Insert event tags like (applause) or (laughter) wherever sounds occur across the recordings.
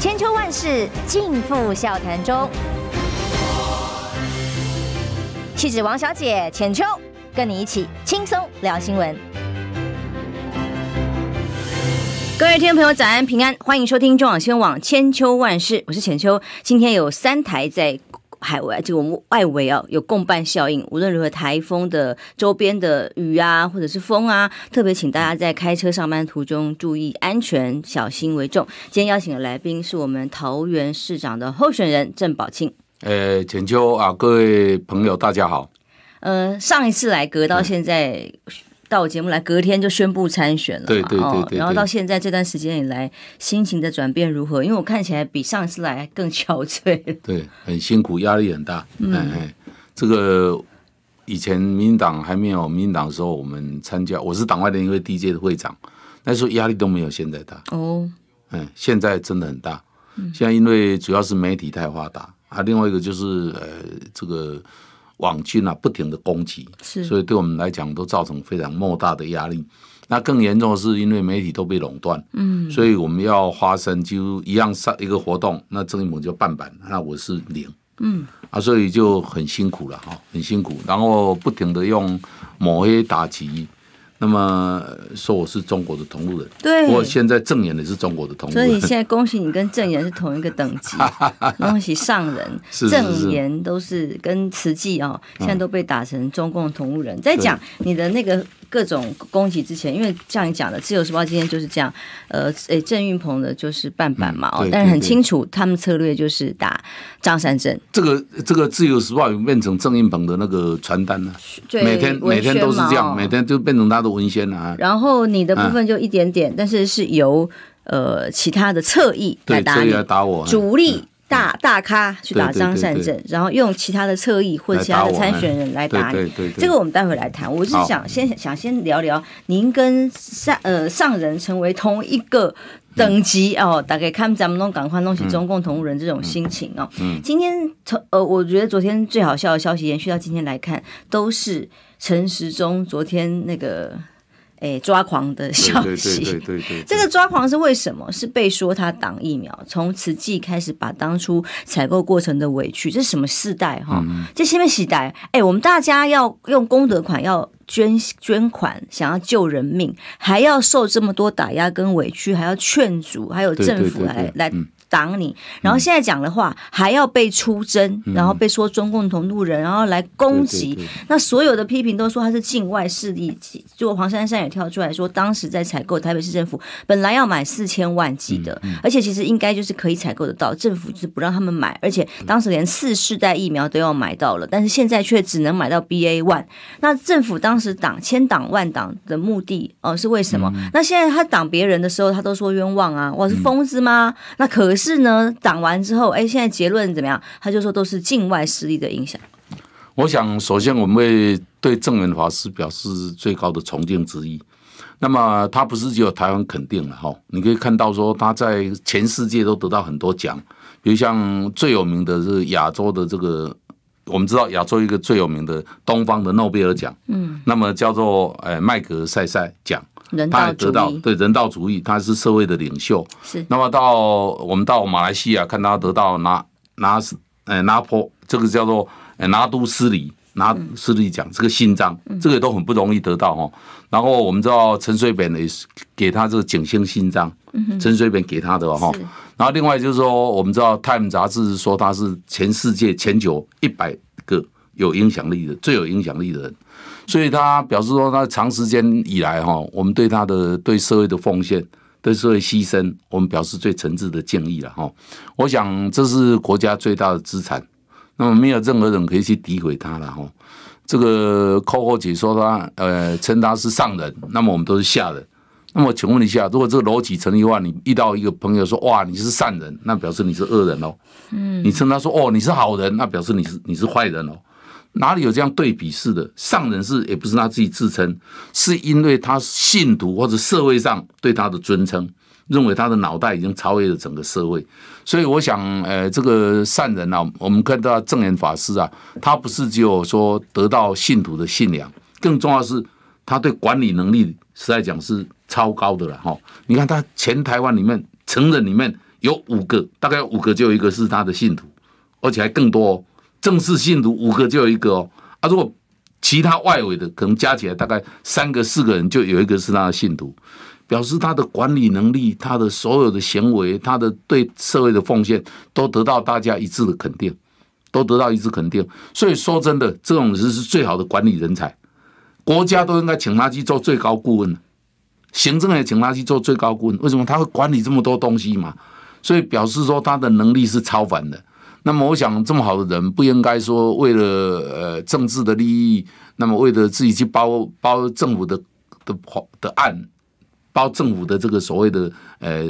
千秋万世尽付笑谈中。气质王小姐浅秋，跟你一起轻松聊新闻。各位听众朋友，早安平安，欢迎收听中广新闻网千秋万世，我是浅秋。今天有三台在。海外就我们外围啊，有共伴效应。无论如何，台风的周边的雨啊，或者是风啊，特别请大家在开车上班途中注意安全，小心为重。今天邀请的来宾是我们桃园市长的候选人郑宝清。呃，浅秋啊，各位朋友，大家好。呃，上一次来隔到现在。嗯到我节目来，隔天就宣布参选了嘛。对对对对，对。然后到现在这段时间以来，心情的转变如何？因为我看起来比上次来更憔悴。(laughs) 对，很辛苦，压力很大。嗯，哎，这个以前民进党还没有民进党的时候，我们参加，我是党外联谊会第一届的会长，那时候压力都没有现在大。哦。嗯，现在真的很大。现在因为主要是媒体太发达啊，另外一个就是呃这个。网军啊，不停的攻击，是，所以对我们来讲都造成非常莫大的压力。那更严重的是，因为媒体都被垄断，嗯，所以我们要发生，就一样上一个活动，那郑运鹏就半版，那我是零，嗯，啊，所以就很辛苦了哈，很辛苦，然后不停的用抹黑打击。那么说我是中国的同路人，对，我现在证严也是中国的同路人，所以现在恭喜你跟正言是同一个等级，(laughs) 恭喜上人，正言都是跟慈济哦，现在都被打成中共同路人。再讲你的那个。各种攻击之前，因为像你讲的，《自由时报》今天就是这样，呃，诶，郑运鹏的就是半版嘛，哦、嗯，但是很清楚，他们策略就是打张善政。这个这个《自由时报》有变成郑运鹏的那个传单了，每天每天都是这样，每天就变成他的文宣了啊。然后你的部分就一点点，啊、但是是由呃其他的侧翼来打你，来打我主力。嗯大大咖去打张善政，然后用其他的侧翼或者其他的参选人来打你。这个我们待会来谈。我是想先想先聊聊您跟上呃上人成为同一个等级哦，大概看咱们弄赶快弄起中共同路人这种心情哦。嗯，今天从呃，我觉得昨天最好笑的消息延续到今天来看，都是陈时中昨天那个。哎，抓狂的消息，对对对对，这个抓狂是为什么？是被说他挡疫苗，从慈济开始把当初采购过程的委屈，这是什么世代哈？这什么时代，哎，我们大家要用功德款要捐捐款，想要救人命，还要受这么多打压跟委屈，还要劝阻，还有政府来来。挡你，然后现在讲的话还要被出征，嗯、然后被说中共同路人，然后来攻击。那所有的批评都说他是境外势力。就黄珊珊也跳出来说，当时在采购台北市政府本来要买四千万剂的，而且其实应该就是可以采购得到，政府就是不让他们买，而且当时连四世代疫苗都要买到了，但是现在却只能买到 BA one。那政府当时挡千挡万挡的目的哦、呃、是为什么？嗯、那现在他挡别人的时候，他都说冤枉啊，我是疯子吗？嗯、那可是。呢，挡完之后，哎，现在结论怎么样？他就说都是境外势力的影响。我想，首先我们会对证元法师表示最高的崇敬之意。那么，他不是只有台湾肯定了哈？你可以看到说他在全世界都得到很多奖，比如像最有名的是亚洲的这个，我们知道亚洲一个最有名的东方的诺贝尔奖，嗯，那么叫做呃麦格赛赛奖。他也得到对人道主义，他是社会的领袖。是，那么到我们到马来西亚看他得到拿拿斯呃拿破这个叫做拿督斯里拿斯里奖，这个勋章，这个也都很不容易得到哈。然后我们知道陈水扁也是给他这个景星勋章，陈水扁给他的哈。然后另外就是说，我们知道《Time》杂志说他是全世界前九一百个有影响力的最有影响力的人。所以他表示说，他长时间以来哈，我们对他的对社会的奉献、对社会牺牲，我们表示最诚挚的敬意了哈。我想这是国家最大的资产，那么没有任何人可以去诋毁他了哈。这个 Coco 姐说他呃称他是上人，那么我们都是下人。那么请问一下，如果这个逻辑成立的话，你遇到一个朋友说哇你是善人，那表示你是恶人哦。嗯，你称他说哦你是好人，那表示你是你是坏人哦。哪里有这样对比式的？上人是也不是他自己自称，是因为他信徒或者社会上对他的尊称，认为他的脑袋已经超越了整个社会。所以我想，呃，这个善人啊，我们看到证严法师啊，他不是只有说得到信徒的信仰，更重要是他对管理能力实在讲是超高的了哈。你看他全台湾里面成人里面有五个，大概五个就有一个是他的信徒，而且还更多哦。正式信徒五个就有一个哦。啊，如果其他外围的可能加起来大概三个四个人就有一个是他的信徒，表示他的管理能力、他的所有的行为、他的对社会的奉献都得到大家一致的肯定，都得到一致肯定。所以说真的，这种人是最好的管理人才，国家都应该请他去做最高顾问，行政也请他去做最高顾问。为什么他会管理这么多东西嘛？所以表示说他的能力是超凡的。那么我想，这么好的人不应该说为了呃政治的利益，那么为了自己去包包政府的的的案，包政府的这个所谓的呃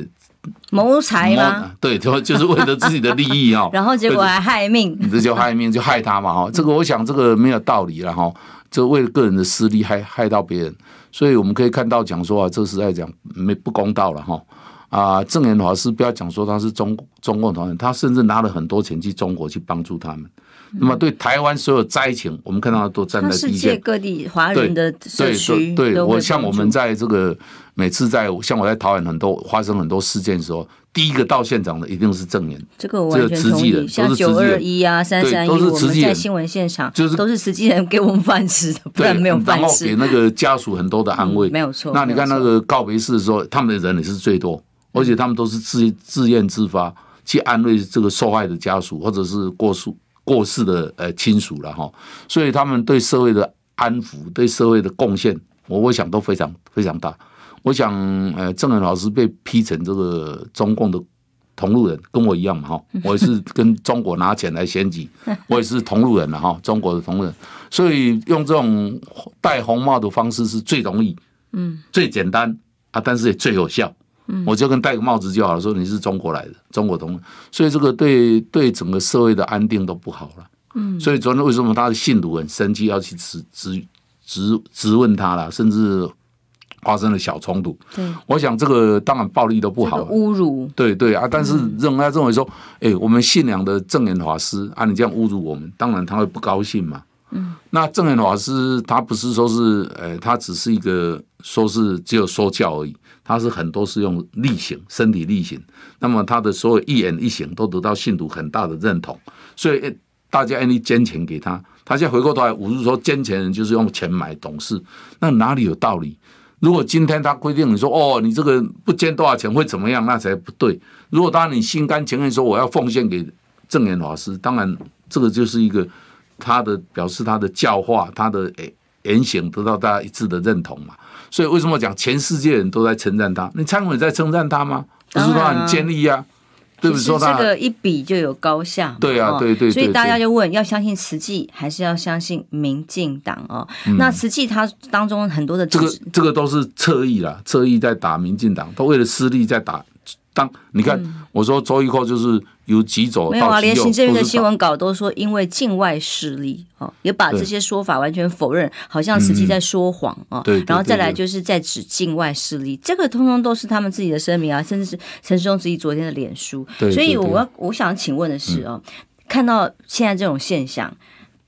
谋财吗？对，就就是为了自己的利益啊。(laughs) 然后结果还害命，(laughs) 这就害命，就害他嘛哈。这个我想这个没有道理了哈，就为了个人的私利害害到别人，所以我们可以看到讲说啊，这是在讲没不公道了哈。啊，证严法师不要讲说他是中中共同仁，他甚至拿了很多钱去中国去帮助他们。嗯、那么对台湾所有灾情，我们看到他都站在。世界各地华人的社区，对，对我像我们在这个每次在像我在台湾很多发生很多事件的时候，第一个到现场的一定是证人。这个我完全同意。像九二一啊、三三一，我们在新闻现场就是都是慈济人给我们饭吃的，不然没有饭吃。然后给那个家属很多的安慰，嗯、没有错。那你看那个告别式的时候，他们的人也是最多。而且他们都是自自愿自发去安慰这个受害的家属，或者是过世过世的呃亲属了哈。所以他们对社会的安抚、对社会的贡献，我我想都非常非常大。我想呃，郑仁老师被批成这个中共的同路人，跟我一样嘛哈。(laughs) 我也是跟中国拿钱来选举，我也是同路人了哈，中国的同路人。所以用这种戴红帽的方式是最容易，嗯，最简单啊，但是也最有效。我就跟戴个帽子就好了，说你是中国来的，中国同，所以这个对对整个社会的安定都不好了。嗯，所以昨天为什么他的信徒很生气，要去质质质质问他了，甚至发生了小冲突。对，我想这个当然暴力都不好，侮辱。对对啊，但是认他认为说，哎，我们信仰的证严法师啊，你这样侮辱我们，当然他会不高兴嘛。嗯，那证严法师他不是说是，呃，他只是一个说是只有说教而已。他是很多是用力行，身体力行，那么他的所有一言一行都得到信徒很大的认同，所以大家愿意捐钱给他。他现在回过头来，我是说捐钱人就是用钱买董事，那哪里有道理？如果今天他规定你说哦，你这个不捐多少钱会怎么样，那才不对。如果当然你心甘情愿说我要奉献给证严法师，当然这个就是一个他的表示，他的教化，他的言行得到大家一致的认同嘛。所以为什么讲全世界人都在称赞他？你蔡英文在称赞他吗？不是说很坚毅啊，对不对？说他这个一比就有高下。对啊，对对。所以大家就问：要相信慈济，还是要相信民进党哦？那慈济它当中很多的这个这个都是侧翼啦，侧翼在打民进党，都为了私利在打。当你看，我说周玉蔻就是由极左到右，没有啊，连行政院的新闻稿都说因为境外势力哦，也把这些说法完全否认，好像实际在说谎啊。对，然后再来就是在指境外势力，这个通通都是他们自己的声明啊，甚至是陈时中自己昨天的脸书。对所以我要我想请问的是哦，看到现在这种现象，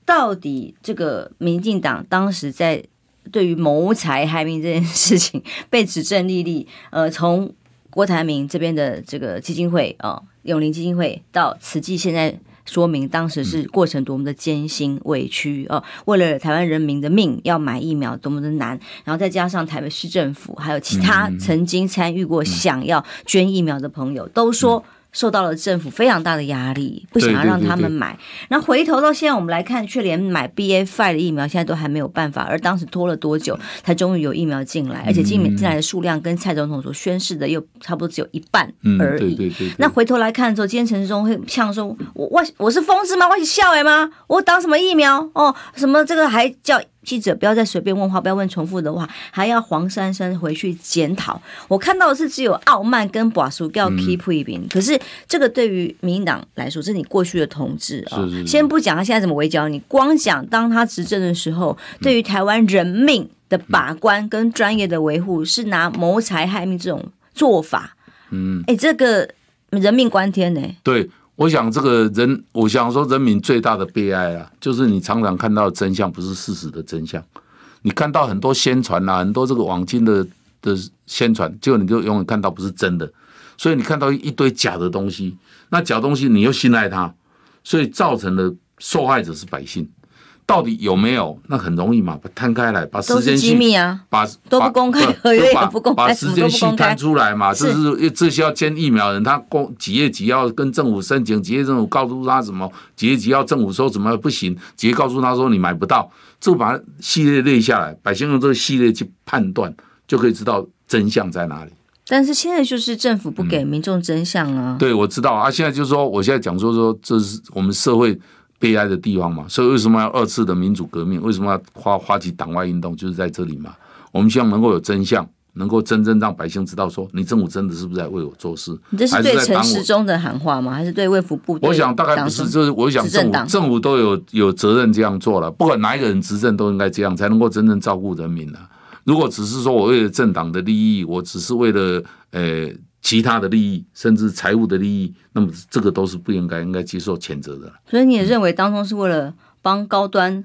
到底这个民进党当时在对于谋财害命这件事情被指证历历，呃，从。郭台铭这边的这个基金会啊，永林基金会到慈济，现在说明当时是过程多么的艰辛委屈哦，为了台湾人民的命要买疫苗多么的难，然后再加上台北市政府还有其他曾经参与过想要捐疫苗的朋友都说。受到了政府非常大的压力，不想要让他们买。然后回头到现在，我们来看，却连买 B A five 的疫苗现在都还没有办法。而当时拖了多久，才终于有疫苗进来，而且进进来的数量跟蔡总统所宣示的又差不多只有一半而已。那回头来看的时候，今天陈世忠会像说：“我我我是疯子吗？我是笑诶吗？我打什么疫苗？哦，什么这个还叫？”记者不要再随便问话，不要问重复的话，还要黄珊珊回去检讨。我看到的是只有傲慢跟把书要 keep 一边，可是这个对于民进党来说，这是你过去的统治啊。先不讲他现在怎么围剿你，光讲当他执政的时候，对于台湾人命的把关跟专业的维护，是拿谋财害命这种做法。嗯，哎，这个人命关天呢、欸？对。我想这个人，我想说人民最大的悲哀啊，就是你常常看到的真相不是事实的真相。你看到很多宣传啊，很多这个网金的的宣传，结果你就永远看到不是真的。所以你看到一堆假的东西，那假东西你又信赖它，所以造成的受害者是百姓。到底有没有？那很容易嘛，把摊开来，把时间机密啊，把都不公开，合约也不公开，把时间细摊出来嘛。这是这些要签疫苗的人，他公几月几号跟政府申请，几月政府告诉他什么，几月几号政府说什么不行，几月告诉他说你买不到，就把系列列下来，百姓用这个系列去判断，就可以知道真相在哪里。但是现在就是政府不给民众真相啊。嗯、对，我知道啊。现在就是说，我现在讲说说，这是我们社会。悲哀的地方嘛，所以为什么要二次的民主革命？为什么要发发起党外运动？就是在这里嘛。我们希望能够有真相，能够真正让百姓知道，说你政府真的是不是在为我做事？你这是对陈时中的喊话吗？还是对卫福部？我想大概不是，就是我想政府政府都有有责任这样做了，不管哪一个人执政都应该这样，才能够真正照顾人民啊。如果只是说我为了政党的利益，我只是为了呃。其他的利益，甚至财务的利益，那么这个都是不应该应该接受谴责的。所以你也认为当中是为了帮高端，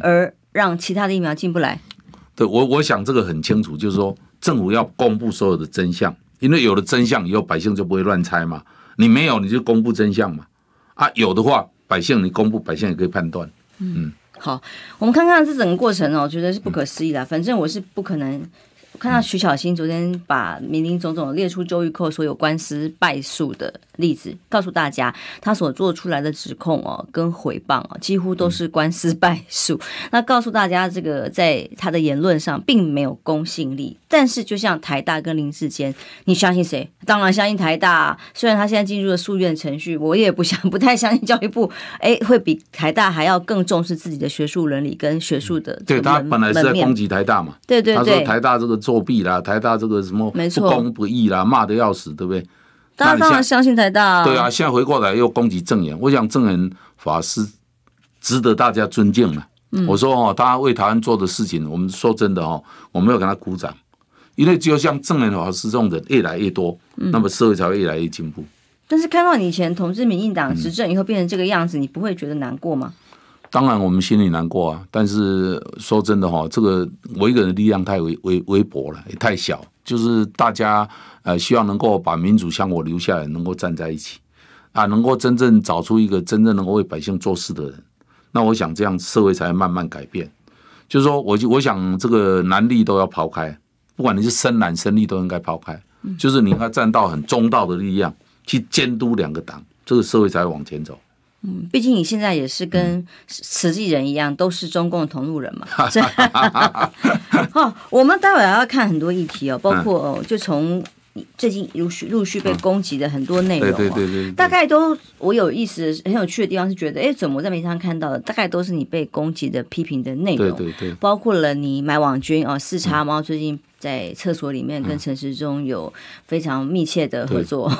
而让其他的疫苗进不来？嗯、对我，我想这个很清楚，就是说政府要公布所有的真相，因为有了真相以后，百姓就不会乱猜嘛。你没有，你就公布真相嘛。啊，有的话，百姓你公布，百姓也可以判断。嗯，嗯好，我们看看这整个过程哦，我觉得是不可思议的。反正我是不可能。看到徐小新昨天把林林总总列出周玉蔻所有官司败诉的例子，告诉大家他所做出来的指控哦，跟诽谤哦，几乎都是官司败诉。(laughs) 那告诉大家，这个在他的言论上并没有公信力。但是，就像台大跟林志坚，你相信谁？当然相信台大。虽然他现在进入了诉愿程序，我也不想不太相信教育部，哎，会比台大还要更重视自己的学术伦理跟学术的。对，他本来是在攻击台大嘛。对对对，他说台大这个。作弊啦，台大这个什么不公不义啦，骂的要死，对不对？大家当然相信台大啊。对啊，现在回过来又攻击证言，我想证言法师值得大家尊敬了。嗯、我说哦，他为台湾做的事情，我们说真的哦，我没有给他鼓掌，因为只有像证言法师这种人越来越多，嗯、那么社会才会越来越进步。但是看到你以前统治民进党执政以后变成这个样子，嗯、你不会觉得难过吗？当然，我们心里难过啊。但是说真的哈，这个我一个人的力量太微微微薄了，也太小。就是大家呃，希望能够把民主像我留下来，能够站在一起啊，能够真正找出一个真正能够为百姓做事的人。那我想这样社会才会慢慢改变。就是说，我就我想这个蓝绿都要抛开，不管你是深蓝深绿都应该抛开。就是你应该站到很中道的力量去监督两个党，这个社会才会往前走。嗯，毕竟你现在也是跟慈济人一样，都是中共同路人嘛。好，(laughs) (laughs) 我们待会儿要看很多议题哦，包括哦，就从最近陆续陆续被攻击的很多内容，对对对，大概都我有意思、很有趣的地方是觉得，哎，怎么我在媒体上看到？的，大概都是你被攻击的、批评的内容，对对对，包括了你买网军哦，四叉猫最近。在厕所里面跟陈时中有非常密切的合作，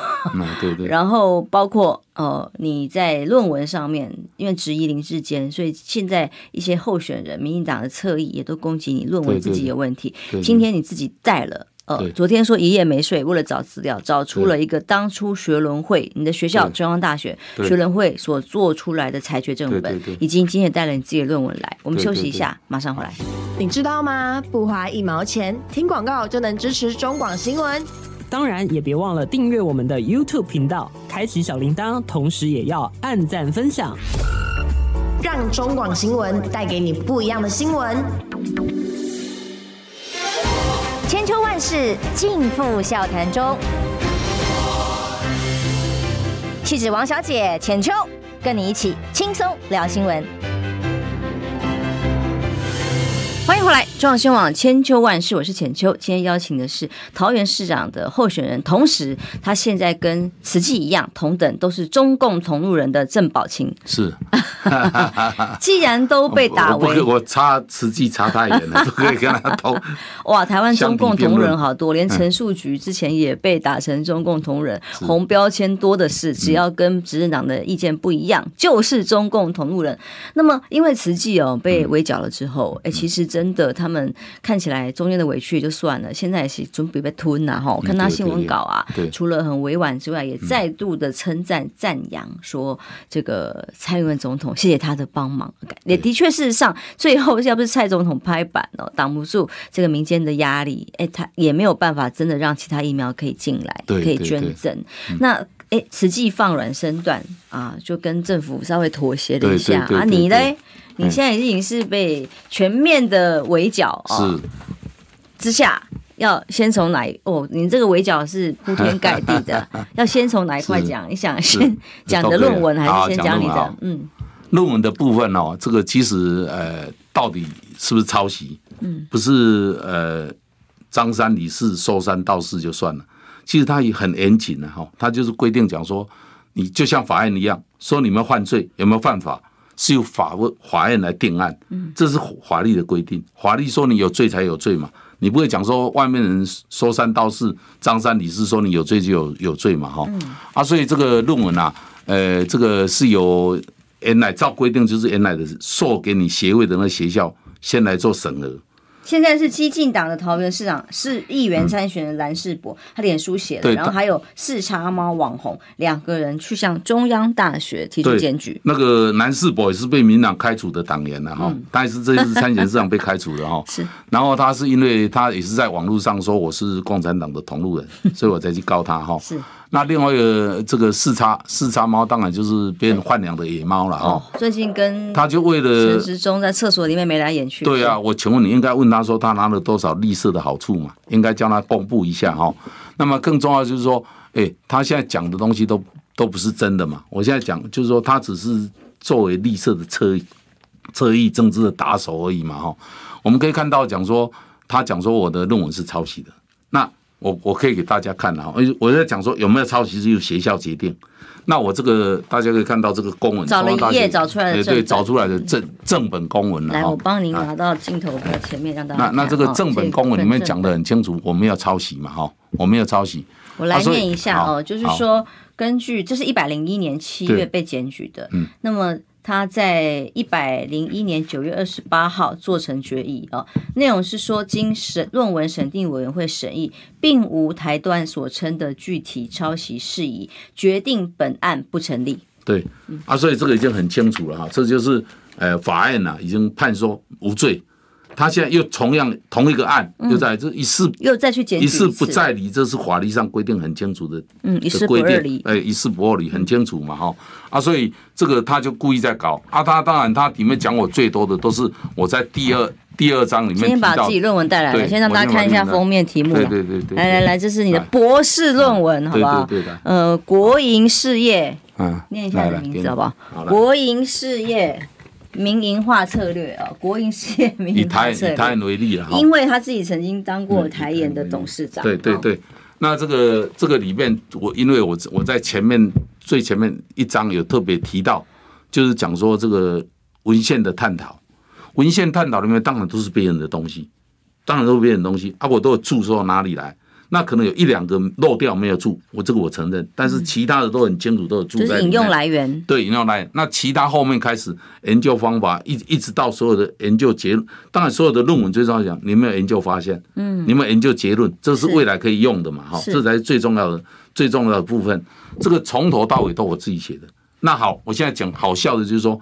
对对。(laughs) 然后包括呃你在论文上面，因为质疑林志坚，所以现在一些候选人、民进党的侧翼也都攻击你论文自己有问题。今天你自己带了。呃，昨天说一夜没睡，为了找资料，找出了一个当初学伦会，你的学校中央大学学伦会所做出来的裁决正本，以及今天也带了你自己的论文来。我们休息一下，对对对马上回来。你知道吗？不花一毛钱，听广告就能支持中广新闻。当然，也别忘了订阅我们的 YouTube 频道，开启小铃铛，同时也要按赞分享，让中广新闻带给你不一样的新闻。千秋万世尽付笑谈中，气质王小姐浅秋，跟你一起轻松聊新闻。欢迎回来，中央新闻网千秋万世，我是浅秋。今天邀请的是桃园市长的候选人，同时他现在跟慈济一样，同等都是中共同路人的郑宝清。是，(laughs) 既然都被打为，我差慈济差太远了，(laughs) 不可以跟他同。(laughs) 哇，台湾中共同路人好多，连陈树菊之前也被打成中共同路人，嗯、红标签多的是，只要跟执政党的意见不一样，嗯、就是中共同路人。那么，因为慈济哦被围剿了之后，哎、嗯，其实真。的，他们看起来中间的委屈也就算了，现在也是准备被吞了哈。我看他新闻稿啊，除了很委婉之外，也再度的称赞赞扬说，这个蔡英文总统谢谢他的帮忙。也的确，事实上最后要不是蔡总统拍板哦，挡不住这个民间的压力，哎，他也没有办法真的让其他疫苗可以进来，可以捐赠。那哎，实际放软身段啊，就跟政府稍微妥协了一下啊。你嘞，你现在已经是被全面的围剿啊，之下。要先从哪一哦？你这个围剿是铺天盖地的，(laughs) 要先从哪一块讲？你想先讲的论文，还是先讲你的？嗯，论文的部分哦，这个其实呃，到底是不是抄袭？嗯，不是呃，张三李四说三道四就算了。其实他也很严谨的哈，他就是规定讲说，你就像法院一样，说你们犯罪有没有犯法，是由法法院来定案。嗯，这是法律的规定，法律说你有罪才有罪嘛。你不会讲说外面人说三道四，张三李四说你有罪就有有罪嘛？哈，啊，所以这个论文啊，呃，这个是由原来照规定就是原来的授给你学位的那个学校先来做审核。现在是激进党的桃园市长是议员参选的蓝世博，他脸书写的，然后还有四叉猫网红两个人去向中央大学提出检举。那个蓝世博也是被民党开除的党员了哈，但是这次参选市长被开除的哈。(laughs) 是，然后他是因为他也是在网络上说我是共产党的同路人，(laughs) 所以我才去告他哈。是。那另外一个这个四叉四叉猫，当然就是别人豢养的野猫了哦。最近跟他就为了陈时中在厕所里面眉来眼去。对啊，我请问你应该问他说他拿了多少绿色的好处嘛？应该叫他公布一下哈。那么更重要就是说，哎，他现在讲的东西都都不是真的嘛。我现在讲就是说，他只是作为绿色的侧侧翼政治的打手而已嘛哈。我们可以看到讲说，他讲说我的论文是抄袭的，那。我我可以给大家看啊，我在讲说有没有抄袭是由学校决定。那我这个大家可以看到这个公文，找了一页找出来的，对，找出来的正正本公文。来，我帮您拿到镜头的前面，让大家。那那这个正本公文里面讲的很清楚，我没有抄袭嘛，哈，我没有抄袭。我来念一下哦，就是说，根据这是一百零一年七月被检举的，嗯，那么。他在一百零一年九月二十八号做成决议啊，内容是说，经审论文审定委员会审议，并无台段所称的具体抄袭事宜，决定本案不成立。对，啊，所以这个已经很清楚了哈，这就是呃法院呢已经判说无罪。他现在又同样同一个案，又在这一事又再去检举一事不再理，这是法律上规定很清楚的，嗯，一事不二理，哎，一事不二理很清楚嘛，哈。啊，所以这个他就故意在搞。啊，他当然他里面讲我最多的都是我在第二第二章里面，先把自己论文带来了，先让大家看一下封面题目，对对对对，来来来，这是你的博士论文，好不好？对的，呃，国营事业，嗯，念一下你的名字好不好？国营事业。民营化策略啊，国营事业民营化策略。以台以台研为例了，因为他自己曾经当过台演的董事长。对对对，那这个这个里面，我因为我我在前面最前面一章有特别提到，就是讲说这个文献的探讨，文献探讨里面当然都是别人的东西，当然都是别人的东西啊，我都有注说到哪里来。那可能有一两个漏掉没有注，我这个我承认，但是其他的都很清楚，都有注在。就是引用来源，对，引用来源。那其他后面开始研究方法，一一直到所有的研究结论，当然所有的论文最重要讲，你没有研究发现，嗯，你们研究结论，这是未来可以用的嘛？哈，这才是最重要的、最重要的部分。这个从头到尾都我自己写的。那好，我现在讲好笑的，就是说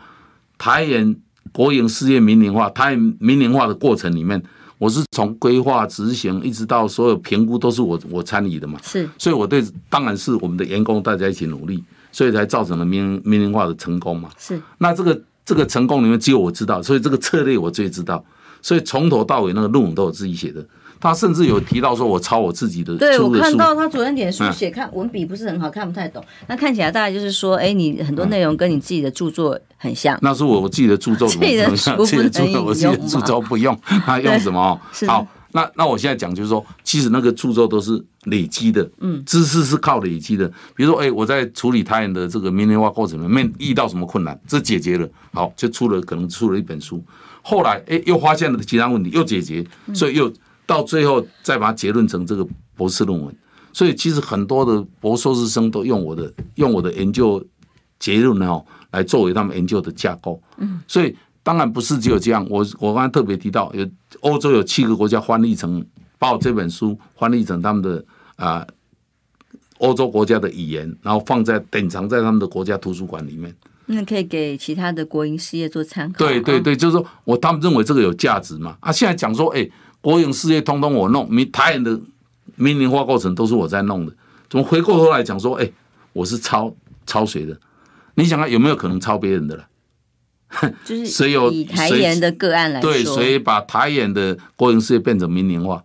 台研国营事业民营化，台研民营化的过程里面。我是从规划执行一直到所有评估都是我我参与的嘛，是，所以我对当然是我们的员工大家一起努力，所以才造成了民民营化的成功嘛。是，那这个这个成功里面只有我知道，所以这个策略我最知道，所以从头到尾那个论文都我自己写的。他甚至有提到说，我抄我自己的。对，我看到他昨天脸书写，看文笔不是很好，看不太懂。那看起来大概就是说，哎，你很多内容跟你自己的著作很像。那是我我自己的著作，(laughs) 自己的著作，我自己的著作不用，(laughs) 他用什么？好，那那我现在讲就是说，其实那个著作都是累积的，嗯，知识是靠累积的。比如说，哎，我在处理他人的这个民营化过程里面遇到什么困难，这解决了，好，就出了可能出了一本书。后来，哎，又发现了其他问题，又解决，所以又。到最后再把它结论成这个博士论文，所以其实很多的博硕士生都用我的用我的研究结论呢，来作为他们研究的架构。嗯，所以当然不是只有这样，我我刚才特别提到，有欧洲有七个国家翻译成，把我这本书翻译成他们的啊、呃、欧洲国家的语言，然后放在典藏在他们的国家图书馆里面。那可以给其他的国营事业做参考。对对对，就是说我他们认为这个有价值嘛。啊，现在讲说，哎，国营事业通通我弄，民台湾的民营化过程都是我在弄的，怎么回过头来讲说，哎，我是抄抄谁的？你想看有没有可能抄别人的了？(laughs) 就是谁有以台盐的个案来说，对，谁把台盐的国营事业变成民营化，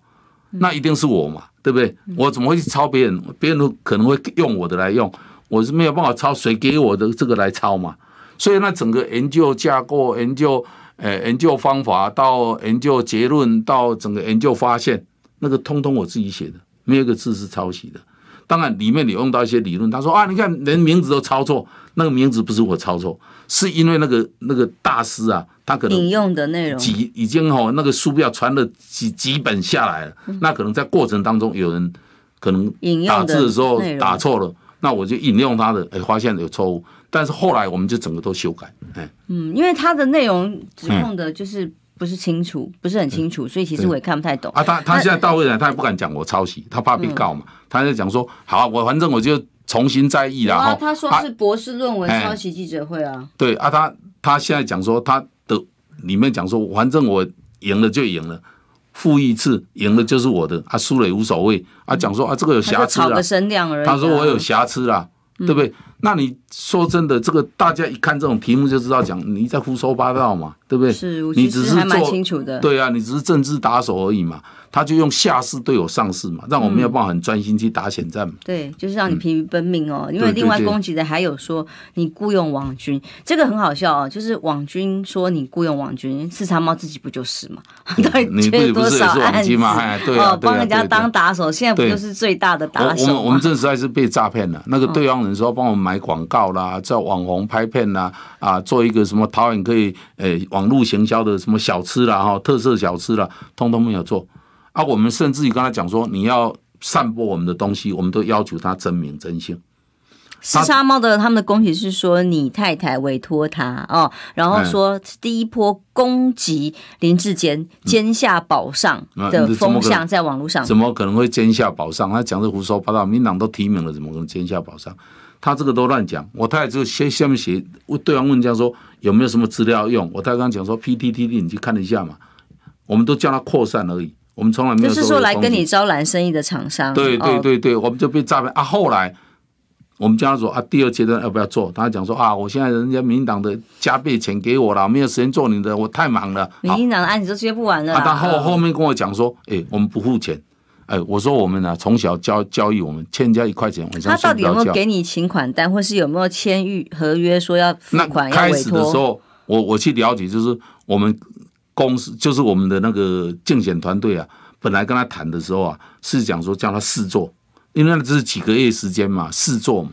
那一定是我嘛，对不对？我怎么会去抄别人？别人都可能会用我的来用，我是没有办法抄谁给我的这个来抄嘛。所以那整个研究架构、研究呃研究方法到研究结论到整个研究发现，那个通通我自己写的，没有一个字是抄袭的。当然里面你用到一些理论，他说啊，你看连名字都抄错，那个名字不是我抄错。是因为那个那个大师啊，他可能引用的内容。几已经哦，那个书标传了几几本下来了，那可能在过程当中有人可能打字的时候打错了，那我就引用他的，哎，发现有错误，但是后来我们就整个都修改，哎，嗯，因为他的内容指控的就是不是清楚，不是很清楚，所以其实我也看不太懂。啊。他他现在到未来他也不敢讲我抄袭，他怕被告嘛，他在讲说好，我反正我就。重新再议，然后他说是博士论文抄袭记者会啊。对啊，他他现在讲说他的里面讲说，反正我赢了就赢了，复一次赢了就是我的，啊输了也无所谓。啊讲说啊这个有瑕疵啊，他说我有瑕疵啊，对不对？那你说真的，这个大家一看这种题目就知道讲你在胡说八道嘛，对不对？是，你只是做对啊，你只是政治打手而已嘛。他就用下士对我上士嘛，让我没有办法很专心去打险战嘛、嗯。对，就是让你疲于奔命哦。嗯、因为另外攻击的还有说你雇佣网军，这个很好笑哦。就是网军说你雇佣网军，四叉猫自己不就是嘛？(laughs) 到底缺多少案子嘛？对啊，帮人家当打手，现在不就是最大的打手？我们我们这实在是被诈骗了。那个对方人说帮我们买广告啦，叫网红拍片啦，啊，做一个什么导演可以诶网络行销的什么小吃啦哈，特色小吃啦，通通没有做。啊，我们甚至于跟他讲说，你要散播我们的东西，我们都要求他真名真姓。四沙猫的他们的攻击是说，你太太委托他哦，然后说第一波攻击林志坚奸下保上的风向在网络上，怎么可能会奸下保上？他讲的胡说八道，民党都提名了，怎么可能奸下保上？他这个都乱讲。我太太就先下面写，对方问这样说有没有什么资料用？我太太刚讲说 PTTD，你去看一下嘛，我们都叫他扩散而已。我们从来没有，就是说来跟你招揽生意的厂商，对对对对，我们就被诈骗啊。后来我们叫他说啊，第二阶段要不要做？他讲说啊，我现在人家民进党的加倍钱给我了，没有时间做你的，我太忙了。民进党的案子都接不完了。他后后面跟我讲说，哎，我们不付钱。哎，我说我们呢，从小教教育我们，欠人家一块钱，晚上他到底有没有给你请款单，或是有没有签预合约说要付款？开始的时候，我我去了解，就是我们。公司就是我们的那个竞选团队啊，本来跟他谈的时候啊，是讲说叫他试做，因为那只是几个月时间嘛，试做嘛，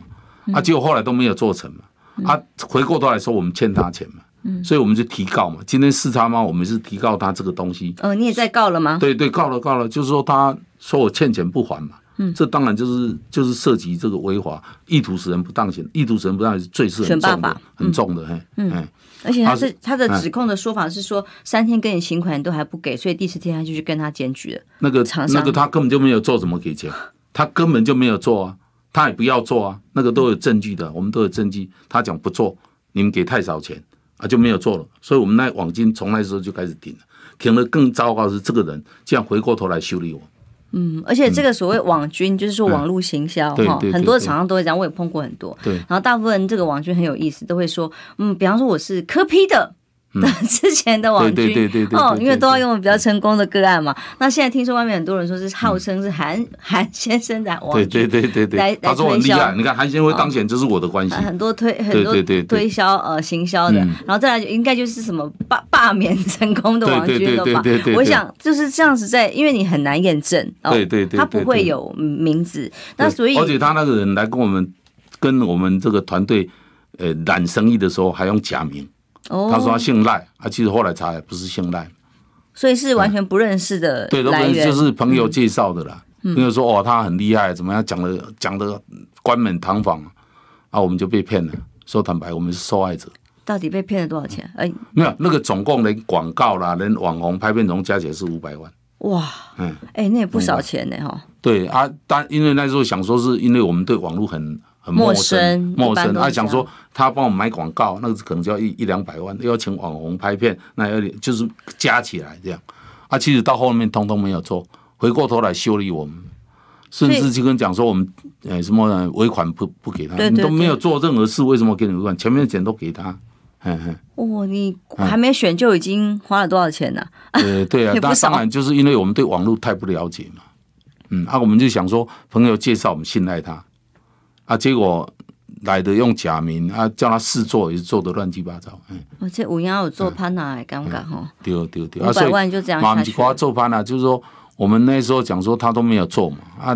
啊，结果后来都没有做成嘛，啊，回过头来说我们欠他钱嘛，所以我们就提告嘛。今天四叉猫，我们是提告他这个东西。哦，你也在告了吗？对对，告了告了，就是说他说我欠钱不还嘛，嗯，这当然就是就是涉及这个违法，意图使人不当行，意图使人不当行罪是很重的，很重的，嘿，嗯。而且他是他的指控的说法是说，三天跟你请款都还不给，所以第四天他就去跟他检举了。那个那个他根本就没有做，怎么给钱？他根本就没有做啊，他也不要做啊，那个都有证据的，我们都有证据。他讲不做，你们给太少钱啊，就没有做了。所以我们那网金从那时候就开始停了，停了。更糟糕的是，这个人竟然回过头来修理我。嗯，而且这个所谓网军，嗯、就是说网络行销哈，很多厂商都会这样，我也碰过很多。对，然后大部分这个网军很有意思，都会说，嗯，比方说我是科批的。(laughs) 之前的网军哦，因为都要用比较成功的个案嘛。那现在听说外面很多人说是号称是韩韩先生的网军，对对对对对，来来推销。你看韩先生会当选，这是我的关系。很多推很多推销呃行销的，然后再来应该就是什么罢罢免成功的网军了吧？我想就是这样子在，因为你很难验证，对对对，他不会有名字。那所以而且他那个人来跟我们跟我们这个团队呃揽生意的时候，还用假名。他说他姓赖，啊，其实后来查也不是姓赖，所以是完全不认识的。对，都不认识，就是朋友介绍的啦。朋友说哦，他很厉害，怎么样讲的讲的冠冕堂皇，啊，我们就被骗了。说坦白，我们是受害者。到底被骗了多少钱？哎，没有，那个总共连广告啦，连网红拍片总共加起来是五百万。哇，嗯哎，那也不少钱呢哈。对啊，但因为那时候想说，是因为我们对网络很。很陌生，陌生。他想说他帮我们买广告，那个可能就要一一两百万，又要请网红拍片，那要就是加起来这样。啊，其实到后面通通没有做，回过头来修理我们，甚至就跟讲说我们呃什么尾款不不给他，你都没有做任何事，为什么给你尾款？前面的钱都给他。嗯嗯。哇，你还没选就已经花了多少钱呢？呃，对啊，(laughs) 那当然就是因为我们对网络太不了解嘛。嗯，啊，我们就想说朋友介绍我们信赖他，啊，结果来的用假名啊，叫他试做也是做的乱七八糟。嗯，我这五幺有做潘呐，尴尬哈。对对对，五百万就这样下去。马做潘娜，就是说我们那时候讲说他都没有做嘛，啊，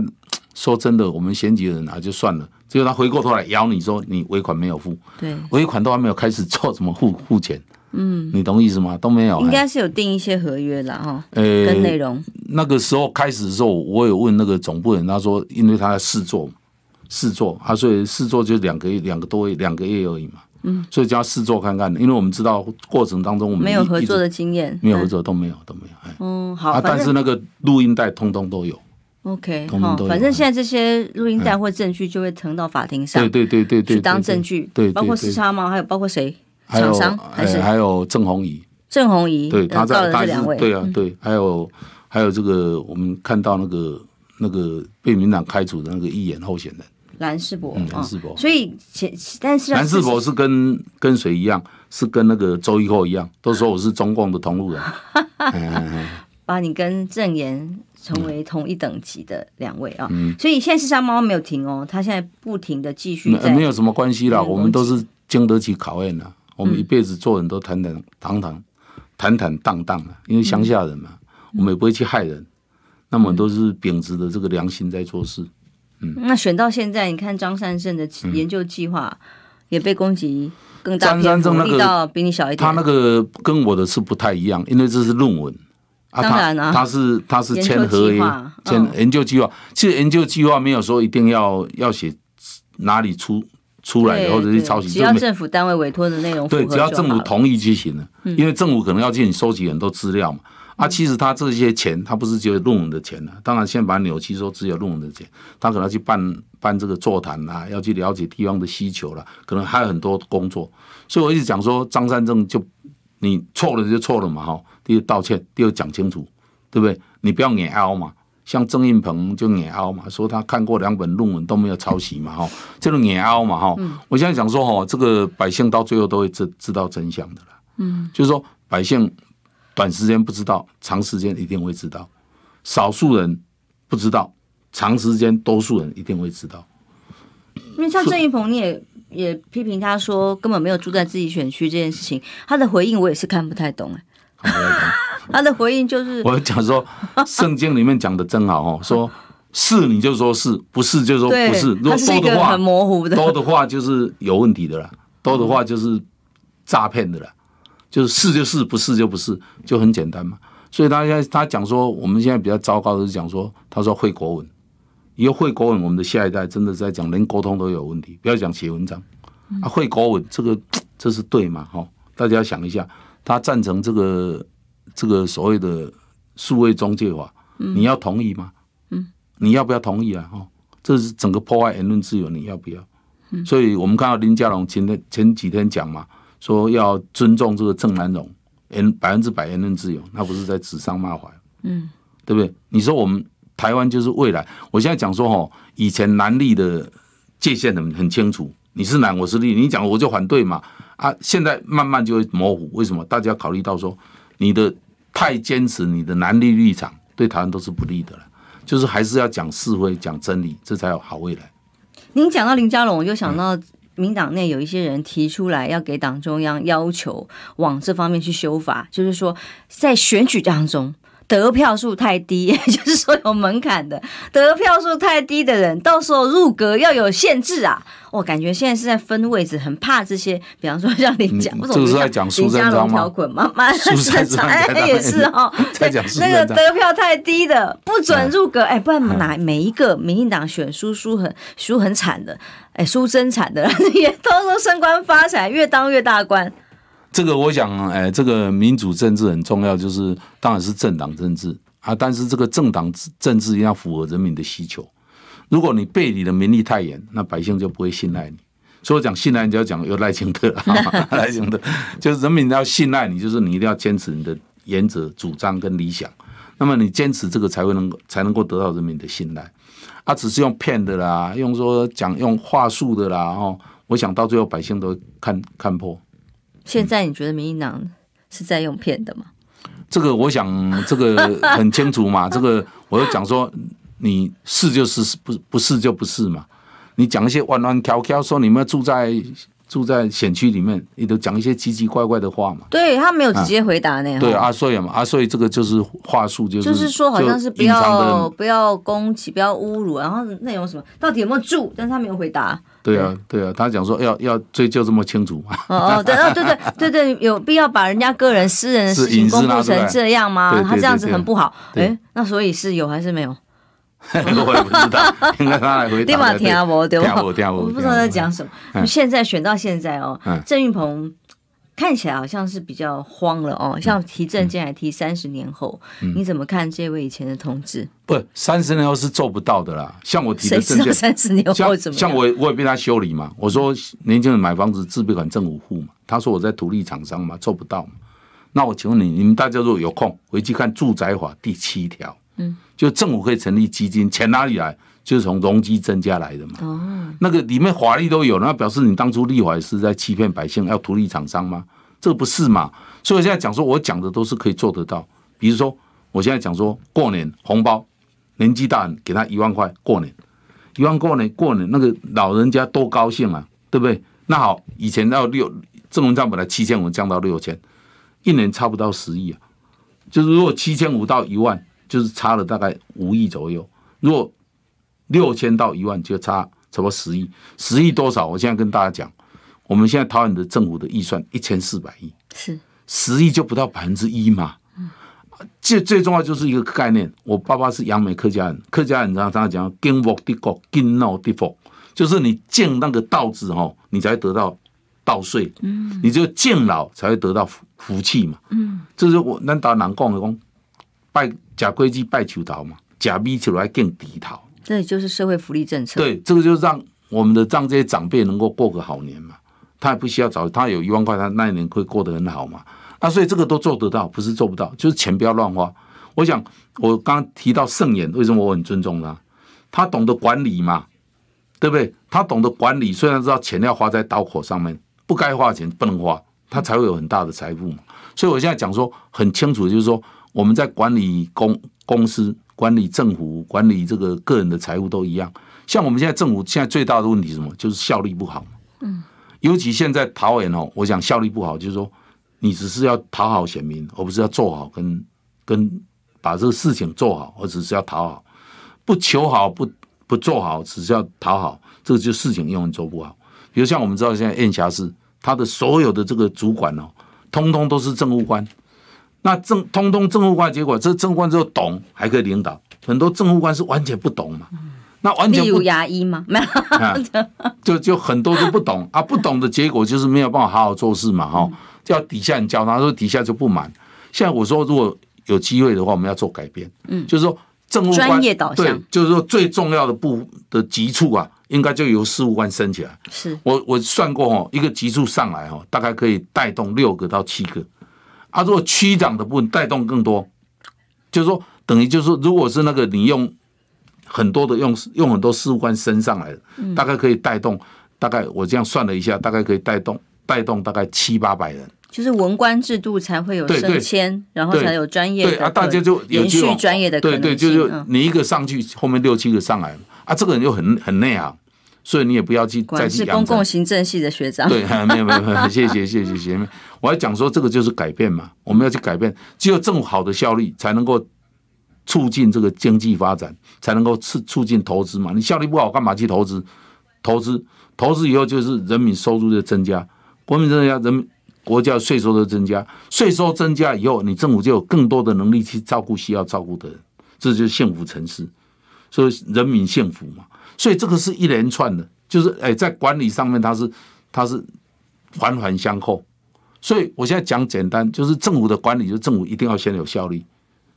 说真的，我们选举人啊就算了，结果他回过头来咬你说你尾款没有付，对，尾款都还没有开始做，怎么付 (laughs) 付钱？嗯，你懂意思吗？都没有，应该是有定一些合约了哈。呃，跟内容。那个时候开始的时候，我有问那个总部人，他说，因为他在试做，试做，他所以试做就两个月，两个多月，两个月而已嘛。嗯，所以叫他试做看看，因为我们知道过程当中我们没有合作的经验，没有合作都没有都没有。嗯，好。啊，但是那个录音带通通都有。OK，好，反正现在这些录音带或证据就会呈到法庭上，对对对对对，去当证据。对，包括时差吗？还有包括谁？厂商还是还有郑红怡，郑红怡对，他在这两位对啊对，还有还有这个我们看到那个那个被民党开除的那个议员候选人蓝世博，蓝世博，所以前但是蓝世博是跟跟谁一样？是跟那个周一蔻一样，都说我是中共的同路人，(laughs) 把你跟郑颜成为同一等级的两位啊，所以现在四杀猫没有停哦，他现在不停的继续，没有什么关系啦，我们都是经得起考验的。我们一辈子做人都坦坦堂堂、坦坦荡荡的，因为乡下人嘛，我们也不会去害人，那么都是秉持的这个良心在做事。嗯，那选到现在，你看张善政的研究计划也被攻击更大，张善政那个比你小一点，他那个跟我的是不太一样，因为这是论文。啊，当然啊，他是他是签合约、签研究计划，其实研究计划没有说一定要要写哪里出。出来或者是抄袭，只要政府单位委托的内容，对，只要政府同意就行了。因为政府可能要进行收集很多资料嘛。啊，其实他这些钱，他不是只有论文的钱了。当然，现在把它扭曲说只有论文的钱，他可能去办办这个座谈啊，要去了解地方的需求了，可能还有很多工作。所以我一直讲说，张三正就你错了就错了嘛，哈。第一道歉，第二讲清楚，对不对？你不要硬凹嘛。像郑运鹏就硬凹嘛，说他看过两本论文都没有抄袭嘛，哈，这种硬凹嘛，哈。我现在讲说，哈，这个百姓到最后都会知知道真相的了。嗯，就是说百姓短时间不知道，长时间一定会知道；少数人不知道，长时间多数人一定会知道。因为像郑运鹏，你也也批评他说根本没有住在自己选区这件事情，他的回应我也是看不太懂哎。他的回应就是，(laughs) 我讲说，圣经里面讲的真好哦，说是你就说是，不是就说不是。如果多的话，很模糊的，多的话就是有问题的了，多的话就是诈骗的了，就是是就是，不是就不是，就很简单嘛。所以他现在他讲说，我们现在比较糟糕的是讲说，他说会国文，以后会国文，我们的下一代真的在讲，连沟通都有问题，不要讲写文章啊，会国文这个这是对嘛？哈，大家想一下，他赞成这个。这个所谓的数位中介法，你要同意吗？嗯，你要不要同意啊？哈，这是整个破坏言论自由，你要不要？嗯，所以我们看到林佳龙前天前几天讲嘛，说要尊重这个郑南榕言百分之百言论自由，那不是在指桑骂槐？嗯，对不对？你说我们台湾就是未来，我现在讲说哦，以前蓝绿的界限很很清楚，你是蓝我是绿，你讲我就反对嘛，啊，现在慢慢就会模糊，为什么？大家考虑到说。你的太坚持你的蓝绿立场，对台湾都是不利的了。就是还是要讲是非，讲真理，这才有好未来。您讲到林佳龙，我就想到民党内有一些人提出来要给党中央要求往这方面去修法，就是说在选举当中。得票数太低，(laughs) 也就是说有门槛的，得票数太低的人，到时候入阁要有限制啊！我感觉现在是在分位置，很怕这些，比方说像林佳，这个是在讲苏贞昌吗？妈妈苏贞昌哎，也是哦，(laughs) 在讲那个得票太低的不准入阁，哎，不然哪每一个民进党选输输很输很惨的，哎，输真惨的，(laughs) 也都说升官发财，越当越大官。这个我想，哎，这个民主政治很重要，就是当然是政党政治啊，但是这个政党政治一定要符合人民的需求。如果你背离的名利太严，那百姓就不会信赖你。所以我讲信赖，你就要讲有赖清德，(laughs) 赖清德就是人民要信赖你，就是你一定要坚持你的原则、主张跟理想。那么你坚持这个才会能够才能够得到人民的信赖。啊，只是用骗的啦，用说讲用话术的啦，哦，我想到最后百姓都看看破。现在你觉得民进党是在用骗的吗？这个我想这个很清楚嘛，(laughs) 这个我就讲说，你是就是不不是就不是嘛。你讲一些弯弯翘翘，说你们住在住在险区里面，你都讲一些奇奇怪怪的话嘛？对他没有直接回答那样。对啊，所以嘛啊，所以这个就是话术，就是就是说，好像是不要不要攻击，不要侮辱，然后内容什么，到底有没有住？但是他没有回答。对啊，对啊，他讲说要要追究这么清楚嘛？哦哦，对哦，对对 (laughs) 对对，有必要把人家个人私人的事情公布成这样吗？他这样子很不好。哎，那所以是有还是没有？(laughs) 我也不知道，(laughs) 应该他来回答。立马听不对吧？我不知道在讲什么。现在选到现在哦，郑云鹏看起来好像是比较慌了哦，像提证件还提三十年后，你怎么看这位以前的同志？不，三十年后是做不到的啦。像我提的证件，(laughs) 三十年后怎么？像我，我也被他修理嘛。我说年轻人买房子自备款政府户嘛，他说我在土地厂商嘛，做不到嘛。那我请问你，你们大家如果有空回去看住宅法第七条。嗯，就政府可以成立基金，钱哪里来？就是从容积增加来的嘛。哦，那个里面法律都有，那表示你当初立法是在欺骗百姓，要图利厂商吗？这个不是嘛？所以我现在讲说，我讲的都是可以做得到。比如说，我现在讲说，过年红包，年纪大给他一万块，过年一万过年过年，那个老人家多高兴啊，对不对？那好，以前要六，郑文灿本来七千五降到六千，一年差不到十亿啊。就是如果七千五到一万。就是差了大概五亿左右，如果六千到一万就差差不多十亿，十亿多少？我现在跟大家讲，我们现在桃园的政府的预算一千四百亿，是十亿就不到百分之一嘛。最最重要就是一个概念，我爸爸是杨梅客家人，客家人常常讲“敬福的国，敬老的福”，就是你敬那个稻子哦，你才会得到稻穗，嗯，你就敬老才会得到福福气嘛，嗯，这是我咱打南讲的讲拜。假规矩拜求桃嘛，假米求来更低桃，这也就是社会福利政策。对，这个就是让我们的让这些长辈能够过个好年嘛。他也不需要找，他有一万块，他那一年会过得很好嘛。那所以这个都做得到，不是做不到，就是钱不要乱花。我想我刚刚提到盛妍，为什么我很尊重他？他懂得管理嘛，对不对？他懂得管理，虽然知道钱要花在刀口上面，不该花钱不能花，他才会有很大的财富嘛。所以我现在讲说很清楚，就是说。我们在管理公公司、管理政府、管理这个个人的财务都一样。像我们现在政府现在最大的问题是什么？就是效率不好。嗯，尤其现在桃园哦，我想效率不好，就是说你只是要讨好选民，而不是要做好跟跟把这个事情做好，而只是要讨好，不求好不不做好，只是要讨好，这个就事情永远做不好。比如像我们知道现在燕霞市，他的所有的这个主管哦，通通都是政务官。那政通通政务官，结果这政务官就懂，还可以领导。很多政务官是完全不懂嘛。那完全不有牙医吗？没有，(laughs) 就就很多都不懂啊，不懂的结果就是没有办法好好做事嘛，哈。叫底下人教他，说底下就不满。现在我说，如果有机会的话，我们要做改变。嗯，就是说政务官专业导向，对，就是说最重要的部的级处啊，应该就由事务官升起来。是我我算过哦，一个级处上来哦，大概可以带动六个到七个。啊，如果区长的部分带动更多，就是说，等于就是说，如果是那个你用很多的用用很多事务官升上来的，大概可以带动，大概我这样算了一下，大概可以带动带动大概七八百人。就是文官制度才会有升迁，然后才有专业的，对啊，大家就延续专业的，对对，就是你一个上去，后面六七个上来啊，这个人就很很内行。所以你也不要去再去养。是公共行政系的学长。对，没有没有没有，谢谢谢谢谢谢。我还讲说，这个就是改变嘛，我们要去改变，只有这么好的效率，才能够促进这个经济发展，才能够促促进投资嘛。你效率不好，干嘛去投资？投资投资以后就是人民收入的增加，国民增加，人民国家税收的增加，税收增加以后，你政府就有更多的能力去照顾需要照顾的人，这就是幸福城市，所以人民幸福嘛。所以这个是一连串的，就是哎，在管理上面它是它是环环相扣。所以我现在讲简单，就是政府的管理，就是政府一定要先有效率，